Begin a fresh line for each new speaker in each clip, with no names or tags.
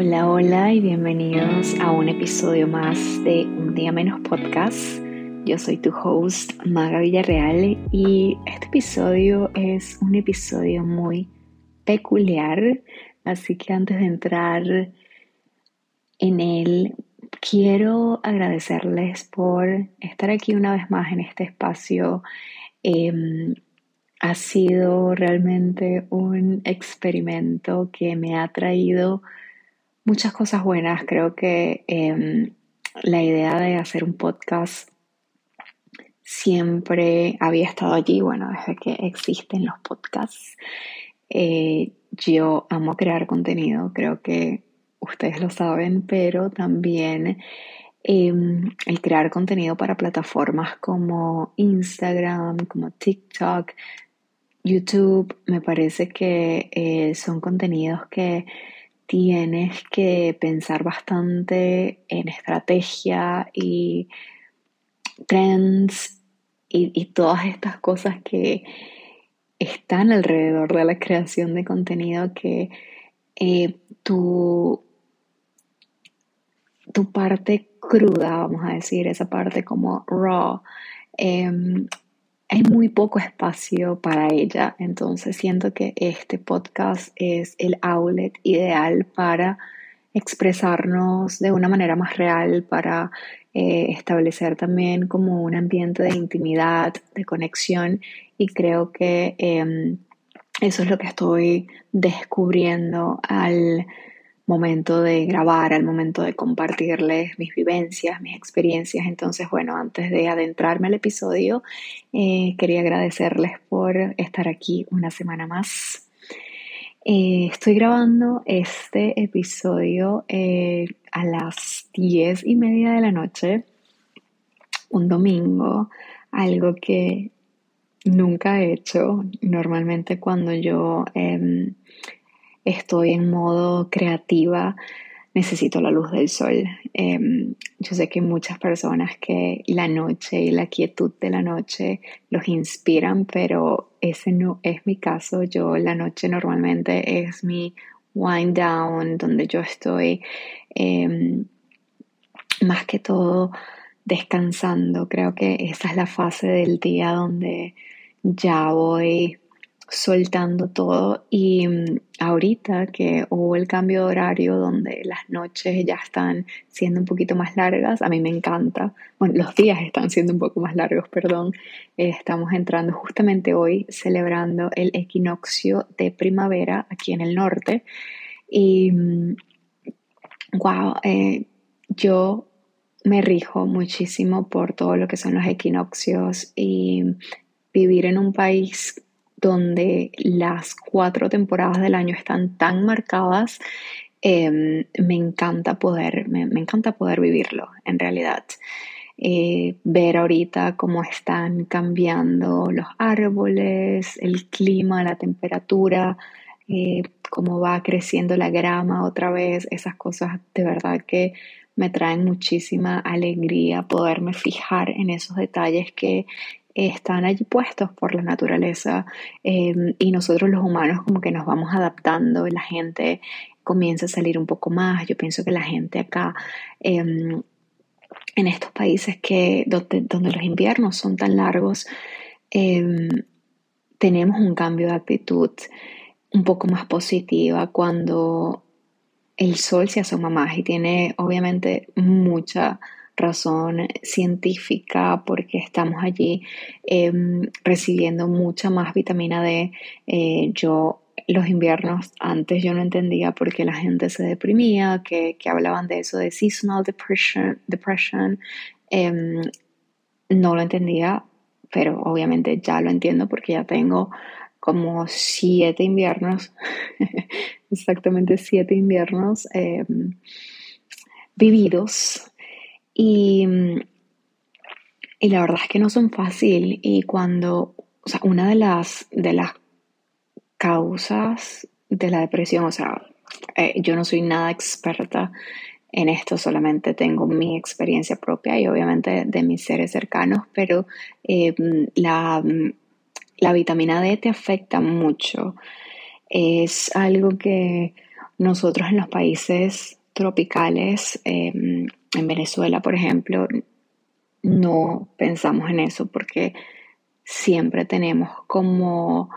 Hola, hola y bienvenidos a un episodio más de Un Día Menos Podcast. Yo soy tu host, Maga Villarreal, y este episodio es un episodio muy peculiar, así que antes de entrar en él, quiero agradecerles por estar aquí una vez más en este espacio. Em, ha sido realmente un experimento que me ha traído muchas cosas buenas. Creo que em, la idea de hacer un podcast siempre había estado allí, bueno, desde que existen los podcasts. Eh, yo amo crear contenido, creo que ustedes lo saben, pero también em, el crear contenido para plataformas como Instagram, como TikTok, YouTube, me parece que eh, son contenidos que tienes que pensar bastante en estrategia y trends y, todas estas cosas que están alrededor de la creación de contenido que eh, tu, tu parte cruda, vamos a decir, esa parte como raw, em, hay muy poco espacio para ella, entonces siento que este podcast es el outlet ideal para expresarnos de una manera más real, para eh, establecer también como un ambiente de intimidad, de conexión. Y creo que em, eso es lo que estoy descubriendo al momento de grabar, al momento de compartirles mis vivencias, mis experiencias. Entonces, bueno, antes de adentrarme al episodio, eh, quería agradecerles por estar aquí una semana más. Eh, estoy grabando este episodio eh, a las diez y media de la noche, un domingo, algo que nunca he hecho. Normalmente cuando yo em, estoy en modo creativa, necesito la luz del sol. Em, yo sé que muchas personas que la noche y la quietud de la noche los inspiran, pero ese no es mi caso. Yo la noche normalmente es mi wind down, donde yo estoy em, más que todo descansando. Creo que esa es la fase del día donde ya voy soltando todo y mm, ahorita que hubo el cambio de horario donde las noches ya están siendo un poquito más largas, a mí me encanta, bueno, los días están siendo un poco más largos, perdón, estamos entrando justamente hoy celebrando el equinoccio de primavera aquí en el norte y wow, mm, eh, yo me rijo muchísimo por todo lo que son los equinoccios y vivir en un país donde las cuatro temporadas del año están tan marcadas, em, me encanta poder, me, encanta poder vivirlo en realidad. Eh, ver ahorita cómo están cambiando los árboles, el clima, la temperatura, eh, cómo va creciendo la grama otra vez, esas cosas de verdad que me traen muchísima alegría poderme fijar en esos detalles que están allí puestos por la naturaleza em, y nosotros los humanos como que nos vamos adaptando, la gente comienza a salir un poco más, yo pienso que la gente acá em, en estos países que donde, los inviernos son tan largos, em, tenemos un cambio de actitud un poco más positiva cuando el sol se asoma más y tiene obviamente mucha razón científica porque estamos allí em, recibiendo mucha más vitamina D. Eh, yo los inviernos antes yo no entendía por qué la gente se deprimía, que, hablaban de eso de seasonal depression, depression. Em, no lo entendía, pero obviamente ya lo entiendo porque ya tengo como siete inviernos, exactamente siete inviernos em, vividos y, y la verdad es que no son fácil. Y cuando, o sea, una de las, de las causas de la depresión, o sea, eh, yo no soy nada experta en esto, solamente tengo mi experiencia propia y obviamente de mis seres cercanos, pero eh, la, la vitamina D te afecta mucho. Es algo que nosotros en los países tropicales, em, en Venezuela, por ejemplo, no pensamos en eso porque siempre tenemos como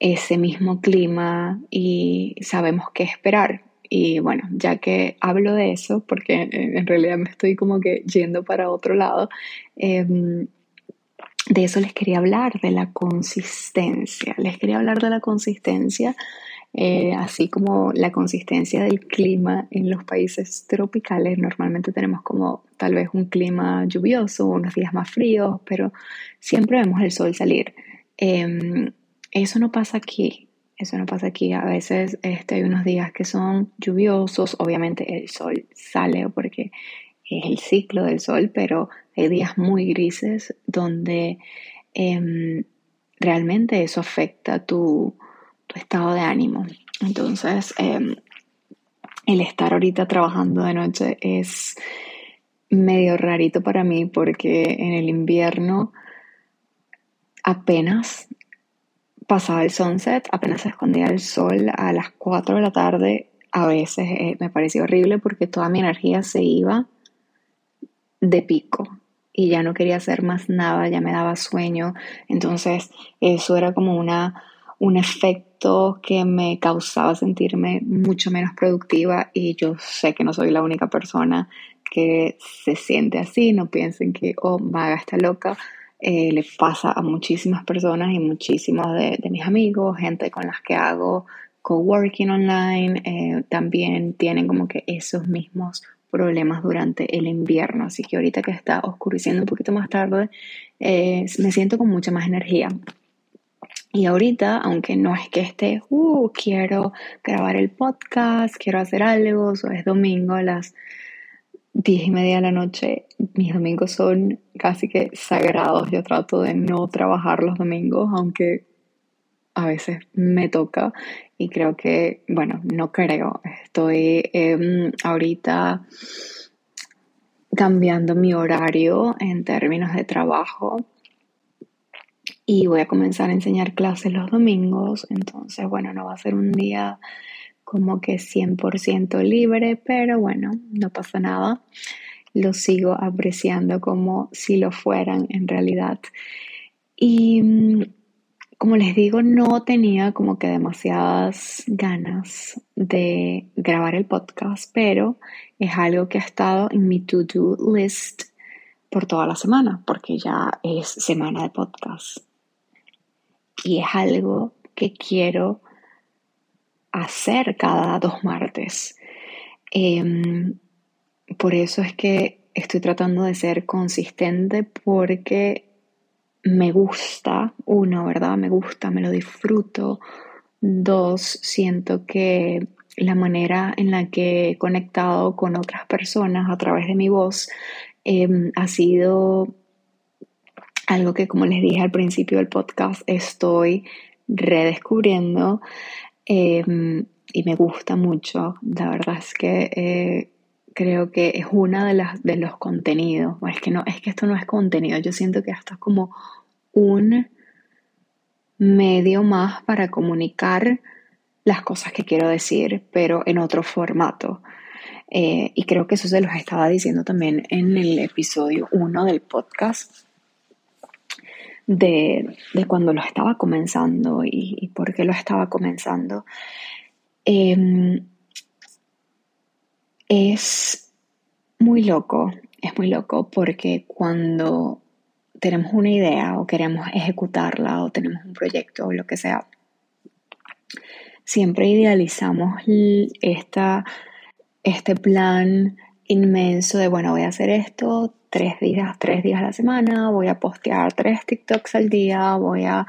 ese mismo clima y sabemos qué esperar. Y bueno, ya que hablo de eso, porque en realidad me estoy como que yendo para otro lado, em, de eso les quería hablar, de la consistencia. Les quería hablar de la consistencia, eh, así como la consistencia del clima en los países tropicales. Normalmente tenemos como tal vez un clima lluvioso, unos días más fríos, pero siempre vemos el sol salir. Em, eso no pasa aquí. Eso no pasa aquí. A veces este, hay unos días que son lluviosos. Obviamente el sol sale porque es el ciclo del sol, pero hay días muy grises donde em, realmente eso afecta tu, estado de ánimo. Entonces, em, el estar ahorita trabajando de noche es medio rarito para mí porque en el invierno apenas pasaba el sunset, apenas se escondía el sol a las 4 de la tarde, a veces eh, me parecía horrible porque toda mi energía se iba de pico y ya no quería hacer más nada, ya me daba sueño. Entonces eso era como una, un efecto que me causaba sentirme mucho menos productiva y yo sé que no soy la única persona que se siente así, no piensen que, oh, vaga está loca. Eh, le pasa a muchísimas personas y muchísimos de, mis amigos, gente con las que hago coworking online, eh, también tienen como que esos mismos problemas durante el invierno. Así que ahorita que está oscureciendo un poquito más tarde, eh, me siento con mucha más energía. Y ahorita, aunque no es que esté, uh, quiero grabar el podcast, quiero hacer algo, o es domingo a las diez y media de la noche, mis domingos son casi que sagrados. Yo trato de no trabajar los domingos, aunque a veces me toca. Y creo que, bueno, no creo, estoy em, ahorita cambiando mi horario en términos de trabajo y voy a comenzar a enseñar clases los domingos, entonces, bueno, no va a ser un día como que 100% libre, pero bueno, no pasa nada, lo sigo apreciando como si lo fueran en realidad. Y como les digo, no tenía como que demasiadas ganas de grabar el podcast, pero es algo que ha estado en mi to-do list por toda la semana, porque ya es semana de podcast. Y es algo que quiero hacer cada dos martes. Em, por eso es que estoy tratando de ser consistente porque me gusta, uno, ¿verdad? Me gusta, me lo disfruto. Dos, siento que la manera en la que he conectado con otras personas a través de mi voz em, ha sido algo que, como les dije al principio del podcast, estoy redescubriendo em, y me gusta mucho. La verdad es que eh, creo que es una de de los contenidos. Es que no, es que esto no es contenido. Yo siento que esto es como un medio más para comunicar las cosas que quiero decir, pero en otro formato. Eh, y creo que eso se los estaba diciendo también en el episodio 1 del podcast, de, cuando lo estaba comenzando y, por qué lo estaba comenzando. Em, es muy loco, es muy loco porque cuando tenemos una idea o queremos ejecutarla o tenemos un proyecto o lo que sea, siempre idealizamos esta, este plan inmenso de, bueno, voy a hacer esto tres días, tres días a la semana, voy a postear tres TikToks al día, voy a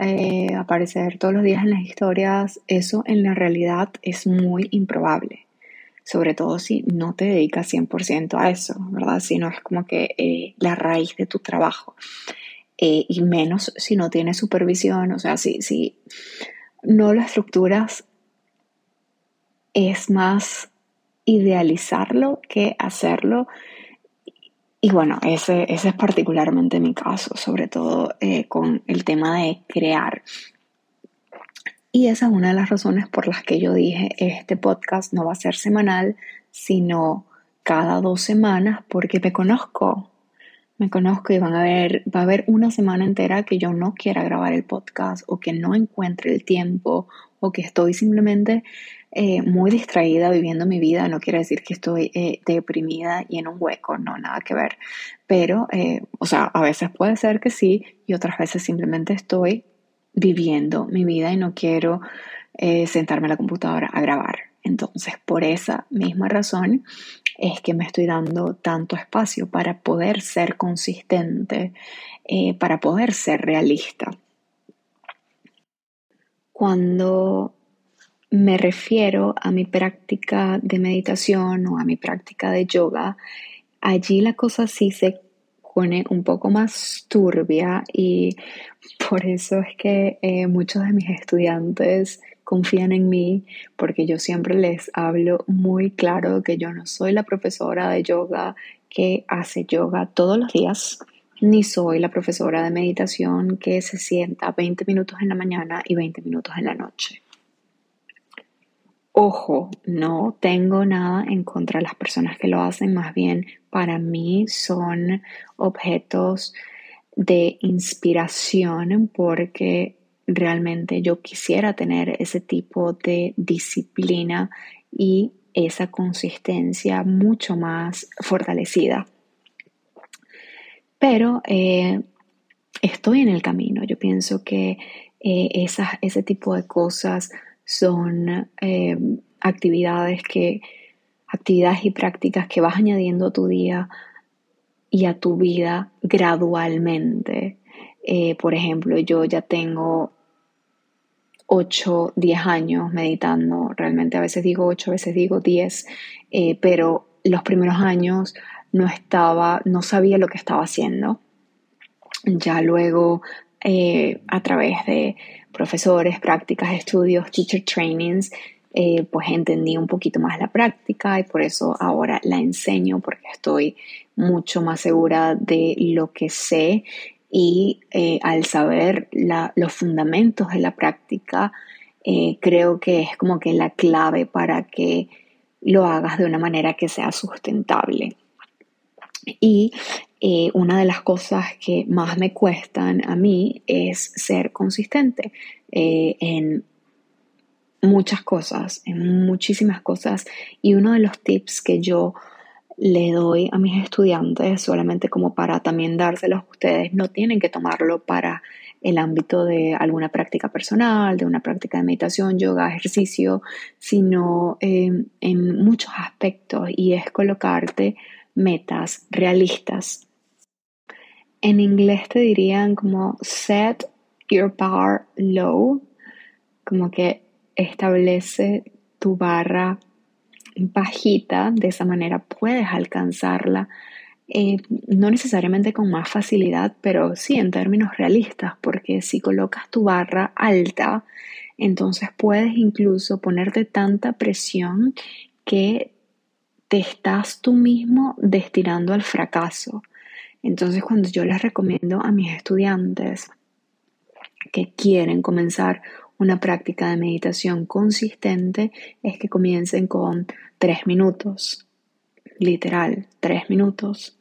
eh, aparecer todos los días en las historias. Eso en la realidad es muy improbable sobre todo si no te dedicas 100% a eso, ¿verdad? Si no es como que eh, la raíz de tu trabajo. Eh, y menos si no tienes supervisión, o sea, si, si no lo estructuras, es más idealizarlo que hacerlo. Y bueno, ese, ese es particularmente mi caso, sobre todo eh, con el tema de crear. Y esa es una de las razones por las que yo dije, este podcast no va a ser semanal, sino cada dos semanas, porque me conozco, me conozco y van a ver, va a haber una semana entera que yo no quiera grabar el podcast o que no encuentre el tiempo o que estoy simplemente eh, muy distraída viviendo mi vida. No quiere decir que estoy eh, deprimida y en un hueco, no, nada que ver. Pero, eh, o sea, a veces puede ser que sí y otras veces simplemente estoy viviendo mi vida y no quiero sentarme a la computadora a grabar. Entonces, por esa misma razón es que me estoy dando tanto espacio para poder ser consistente, para poder ser realista. Cuando me refiero a mi práctica de meditación o a mi práctica de yoga, allí la cosa sí se pone un poco más turbia y por eso es que eh, muchos de mis estudiantes confían en mí porque yo siempre les hablo muy claro que yo no soy la profesora de yoga que hace yoga todos los días ni soy la profesora de meditación que se sienta 20 minutos en la mañana y 20 minutos en la noche. Ojo, no tengo nada en contra de las personas que lo hacen, más bien para mí son objetos de inspiración porque realmente yo quisiera tener ese tipo de disciplina y esa consistencia mucho más fortalecida. Pero eh, estoy en el camino. Yo pienso que eh, ese tipo de cosas son eh, actividades que actividades y prácticas que vas añadiendo a tu día y a tu vida gradualmente. por ejemplo, yo ya tengo 8, 10 años meditando, realmente a veces digo 8, a veces digo 10, pero los primeros años no estaba, no sabía lo que estaba haciendo. Ya luego, eh, a través de profesores, prácticas, estudios, teacher trainings, eh, pues entendí un poquito más la práctica y por eso ahora la enseño porque estoy mucho más segura de lo que sé y eh, al saber los fundamentos de la práctica, creo que es como que la clave para que lo hagas de una manera que sea sustentable. Y eh, una de las cosas que más me cuestan a mí es ser consistente eh, en muchas cosas, en muchísimas cosas. Y uno de los tips que yo le doy a mis estudiantes, solamente como para también dárselos a ustedes, no tienen que tomarlo para el ámbito de alguna práctica personal, de una práctica de meditación, yoga, ejercicio, sino eh, en muchos aspectos y es colocarte metas realistas. En inglés te dirían como set your bar low, como que establece tu barra bajita, de esa manera puedes alcanzarla, eh, no necesariamente con más facilidad, pero sí en términos realistas, porque si colocas tu barra alta, entonces puedes incluso ponerte tanta presión que te estás tú mismo destinando al fracaso. Entonces, cuando yo les recomiendo a mis estudiantes que quieren comenzar una práctica de meditación consistente, es que comiencen con tres minutos, literal, tres minutos.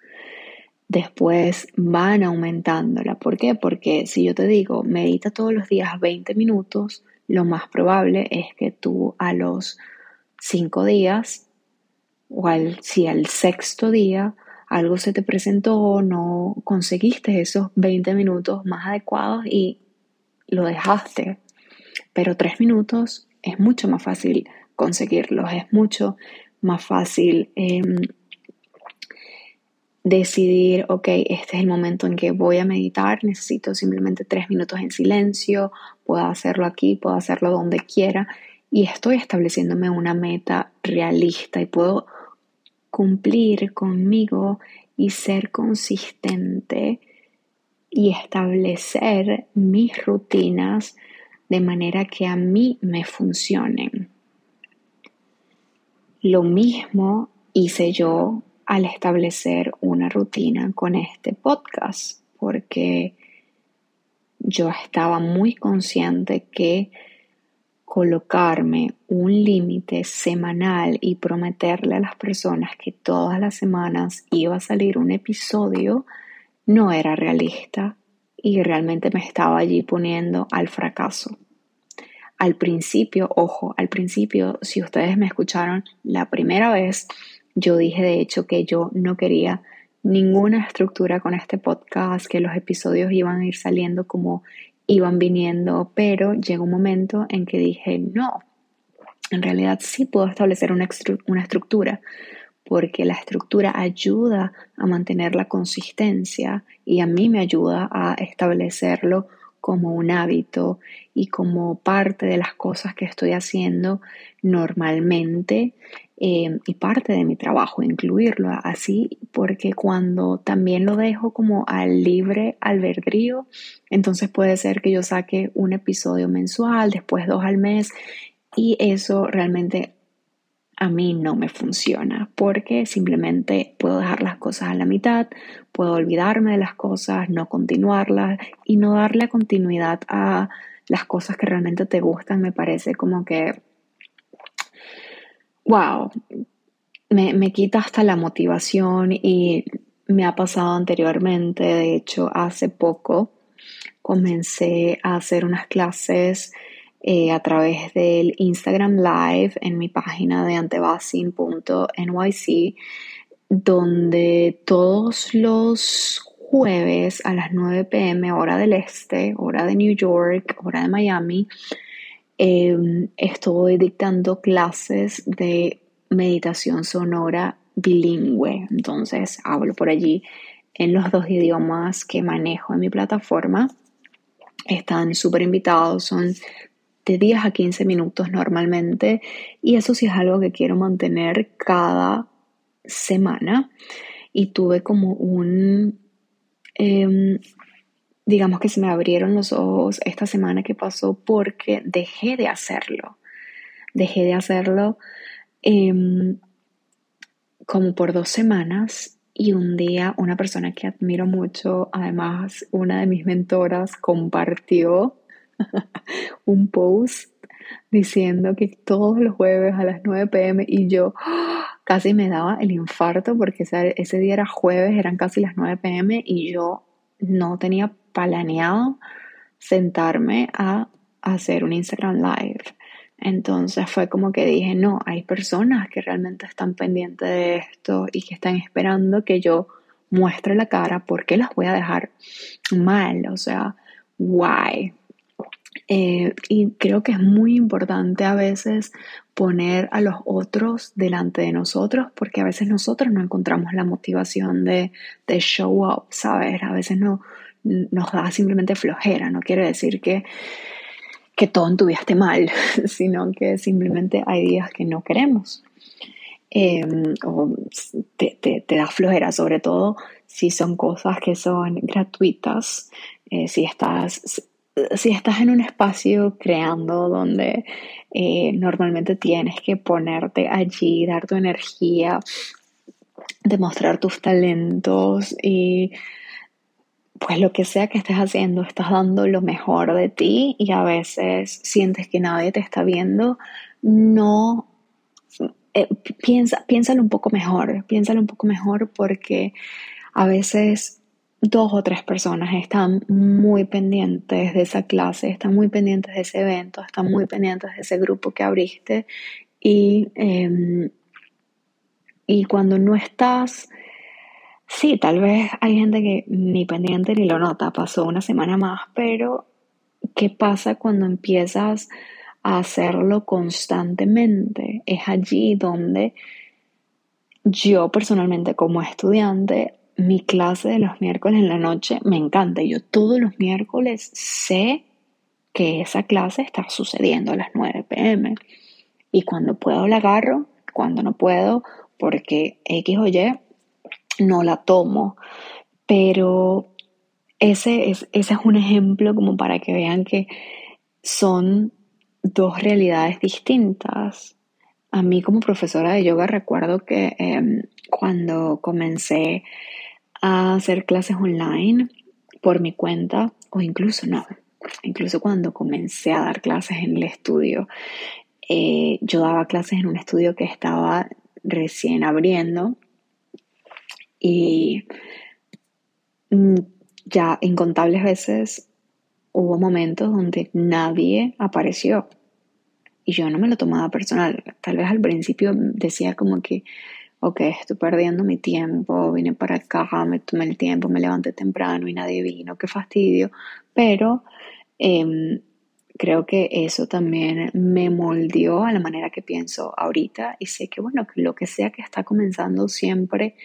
Después van aumentándola. ¿Por qué? Porque si yo te digo, medita todos los días 20 minutos, lo más probable es que tú a los cinco días o si al sexto día algo se te presentó, no conseguiste esos 20 minutos más adecuados y lo dejaste. Pero tres minutos es mucho más fácil conseguirlos, es mucho más fácil em, decidir, ok, este es el momento en que voy a meditar, necesito simplemente tres minutos en silencio, puedo hacerlo aquí, puedo hacerlo donde quiera y estoy estableciéndome una meta realista y puedo cumplir conmigo y ser consistente y establecer mis rutinas de manera que a mí me funcionen. Lo mismo hice yo al establecer una rutina con este podcast, porque yo estaba muy consciente que colocarme un límite semanal y prometerle a las personas que todas las semanas iba a salir un episodio no era realista y realmente me estaba allí poniendo al fracaso. Al principio, ojo, al principio, si ustedes me escucharon la primera vez, yo dije de hecho que yo no quería ninguna estructura con este podcast, que los episodios iban a ir saliendo como iban viniendo, pero llegó un momento en que dije, no, en realidad sí puedo establecer una, una estructura, porque la estructura ayuda a mantener la consistencia y a mí me ayuda a establecerlo como un hábito y como parte de las cosas que estoy haciendo normalmente eh, y parte de mi trabajo, incluirlo así, porque cuando también lo dejo como al libre albedrío, entonces puede ser que yo saque un episodio mensual, después dos al mes, y eso realmente a mí no me funciona porque simplemente puedo dejar las cosas a la mitad, puedo olvidarme de las cosas, no continuarlas y no darle continuidad a las cosas que realmente te gustan. Me parece como que, wow, me, me quita hasta la motivación y me ha pasado anteriormente, de hecho hace poco comencé a hacer unas clases eh, a través del Instagram Live en mi página de antebasin.nyc, donde todos los jueves a las 9 pm, hora del este, hora de New York, hora de Miami, em, estoy dictando clases de meditación sonora bilingüe. Entonces hablo por allí en los dos idiomas que manejo en mi plataforma. Están súper invitados, son de 10 a 15 minutos normalmente y eso sí es algo que quiero mantener cada semana. Y tuve como un, em, digamos que se me abrieron los ojos esta semana que pasó porque dejé de hacerlo, dejé de hacerlo em, como por dos semanas y un día una persona que admiro mucho, además una de mis mentoras, compartió un post diciendo que todos los jueves a las 9 pm y yo casi me daba el infarto porque ese, día era jueves, eran casi las 9 pm y yo no tenía planeado sentarme a hacer un Instagram live. Entonces fue como que dije, no, hay personas que realmente están pendientes de esto y que están esperando que yo muestre la cara, porque las voy a dejar mal? O sea, why? Eh, y creo que es muy importante a veces poner a los otros delante de nosotros porque a veces nosotros no encontramos la motivación de, de show up, ¿sabes? A veces no, nos da simplemente flojera, no quiere decir que, que todo en mal, sino que simplemente hay días que no queremos. Em, o te, te, te, da flojera, sobre todo si son cosas que son gratuitas, eh, si estás si estás en un espacio creando donde eh, normalmente tienes que ponerte allí, dar tu energía, demostrar tus talentos y pues lo que sea que estés haciendo, estás dando lo mejor de ti y a veces sientes que nadie te está viendo, no eh, piensa, piénsalo un poco mejor, piénsalo un poco mejor porque a veces dos o tres personas están muy pendientes de esa clase, están muy pendientes de ese evento, están muy pendientes de ese grupo que abriste y, em, y cuando no estás, sí, tal vez hay gente que ni pendiente ni lo nota, pasó una semana más, pero ¿qué pasa cuando empiezas a hacerlo constantemente? Es allí donde yo personalmente como estudiante mi clase de los miércoles en la noche me encanta. Yo todos los miércoles sé que esa clase está sucediendo a las 9 pm. Y cuando puedo la agarro, cuando no puedo, porque X o Y, no la tomo. Pero ese es, ese es un ejemplo como para que vean que son dos realidades distintas. A mí como profesora de yoga recuerdo que em, cuando comencé a hacer clases online por mi cuenta o incluso no. incluso cuando comencé a dar clases en el estudio, eh, yo daba clases en un estudio que estaba recién abriendo y mm, ya incontables veces hubo momentos donde nadie apareció y yo no me lo tomaba personal. Tal vez al principio decía como que, ok, estoy perdiendo mi tiempo, vine para acá, me tomé el tiempo, me levanté temprano y nadie vino, qué fastidio. Pero em, creo que eso también me moldeó a la manera que pienso ahorita y sé que, bueno, lo que sea que está comenzando siempre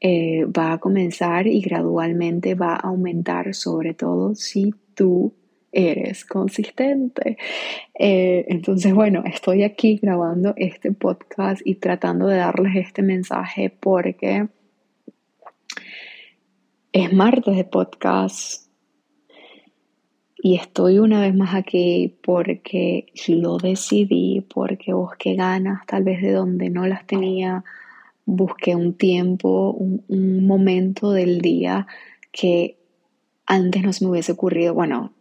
eh, va a comenzar y gradualmente va a aumentar, sobre todo si tú eres consistente. Eh, entonces, bueno, estoy aquí grabando este podcast y tratando de darles este mensaje porque es martes de podcast y estoy una vez más aquí porque lo decidí, porque busqué ganas tal vez de donde no las tenía, busqué un tiempo, un momento del día que antes no se me hubiese ocurrido, bueno,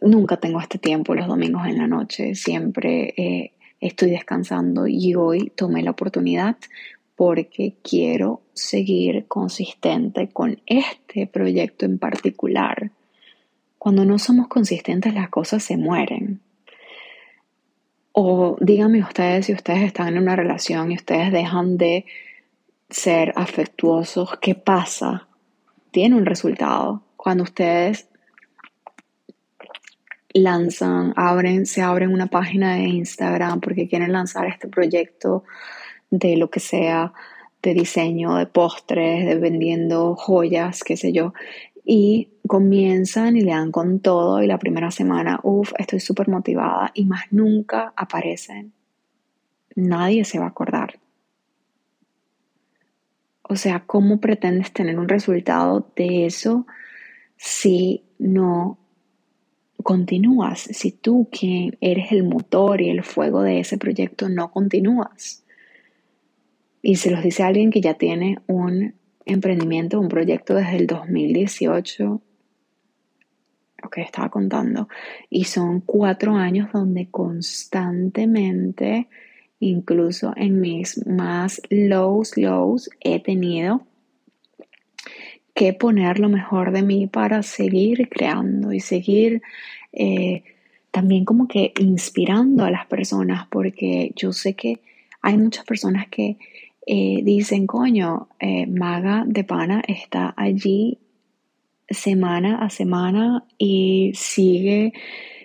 nunca tengo este tiempo los domingos en la noche, siempre eh, estoy descansando y hoy tomé la oportunidad porque quiero seguir consistente con este proyecto en particular. Cuando no somos consistentes las cosas se mueren. O díganme ustedes si ustedes están en una relación y ustedes dejan de ser afectuosos, ¿qué pasa? Tiene un resultado cuando ustedes lanzan, abren, se abren una página de Instagram porque quieren lanzar este proyecto de lo que sea, de diseño, de postres, de vendiendo joyas, qué sé yo, y comienzan y le dan con todo y la primera semana, uff, estoy súper motivada y más nunca aparecen. Nadie se va a acordar. O sea, ¿cómo pretendes tener un resultado de eso si no continúas, si tú quien eres el motor y el fuego de ese proyecto no continúas. Y se los dice alguien que ya tiene un emprendimiento, un proyecto desde el 2018, lo que estaba contando, y son cuatro años donde constantemente, incluso en mis más lows, lows, he tenido que poner lo mejor de mí para seguir creando y seguir eh, también como que inspirando a las personas, porque yo sé que hay muchas personas que eh, dicen, coño, eh, Maga de Pana está allí semana a semana y sigue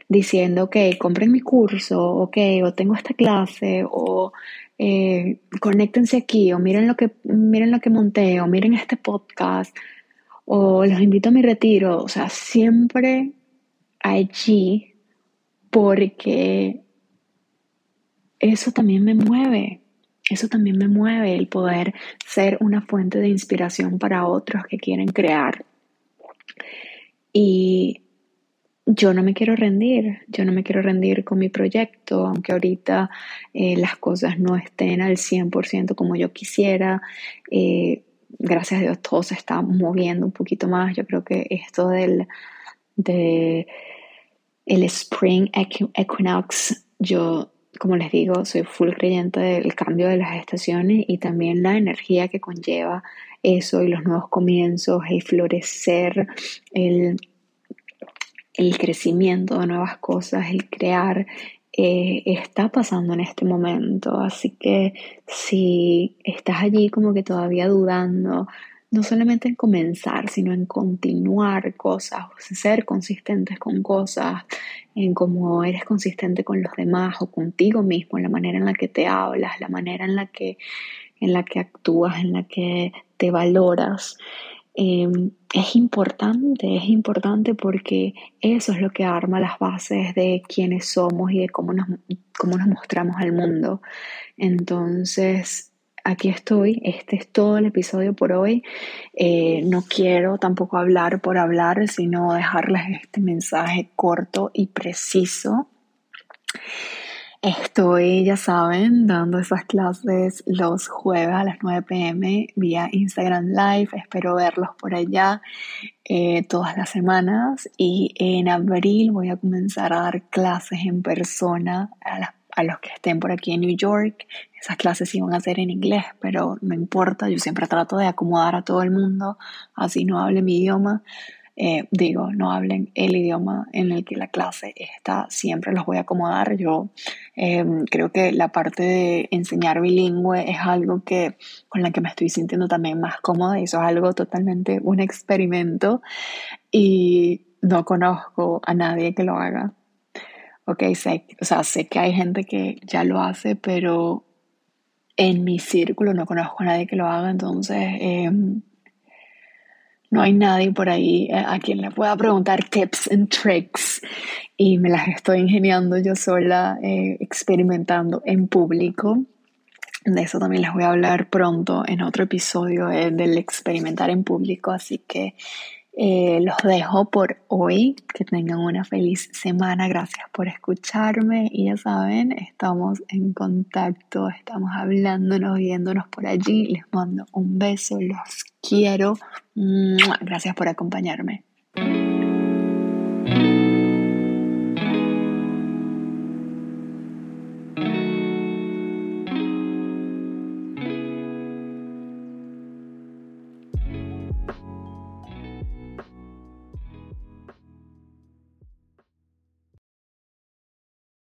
diciendo, ok, compren mi curso, ok, o tengo esta clase, o eh, conéctense aquí, o miren lo que, miren lo que monté, o miren este podcast o los invito a mi retiro, o sea, siempre allí porque eso también me mueve, eso también me mueve el poder ser una fuente de inspiración para otros que quieren crear. Y yo no me quiero rendir, yo no me quiero rendir con mi proyecto, aunque ahorita eh, las cosas no estén al 100% como yo quisiera. Eh, gracias a Dios todo se está moviendo un poquito más. Yo creo que esto del de el Spring Equinox, yo, como les digo, soy full creyente del cambio de las estaciones y también la energía que conlleva eso y los nuevos comienzos, el florecer, el, el crecimiento de nuevas cosas, el crear, eh, está pasando en este momento. Así que si estás allí como que todavía dudando, no solamente en comenzar, sino en continuar cosas, ser consistentes con cosas, en cómo eres consistente con los demás o contigo mismo, la manera en la que te hablas, la manera en la que, en la que actúas, en la que te valoras. Em, es importante, es importante porque eso es lo que arma las bases de quiénes somos y de cómo nos, cómo nos mostramos al mundo. Entonces, aquí estoy, este es todo el episodio por hoy. Eh, no quiero tampoco hablar por hablar, sino dejarles este mensaje corto y preciso. Estoy, ya saben, dando esas clases los jueves a las 9 pm vía Instagram Live. Espero verlos por allá eh, todas las semanas. Y en abril voy a comenzar a dar clases en persona a, a los que estén por aquí en New York. Esas clases iban a ser en inglés, pero no importa. Yo siempre trato de acomodar a todo el mundo, así no hable mi idioma. Eh, digo, no hablen el idioma en el que la clase está, siempre los voy a acomodar. Yo em, creo que la parte de enseñar bilingüe es algo que con la que me estoy sintiendo también más cómoda y eso es algo totalmente un experimento y no conozco a nadie que lo haga. Ok, sé, o sea, sé que hay gente que ya lo hace, pero en mi círculo no conozco a nadie que lo haga, entonces... Eh, no hay nadie por ahí eh, a quien le pueda preguntar tips and tricks y me las estoy ingeniando yo sola, eh, experimentando en público. De eso también les voy a hablar pronto en otro episodio eh, del experimentar en público, así que eh, los dejo por hoy. Que tengan una feliz semana. Gracias por escucharme. Y ya saben, estamos en contacto, estamos hablándonos, viéndonos por allí. Les mando un beso, los quiero. Gracias por acompañarme.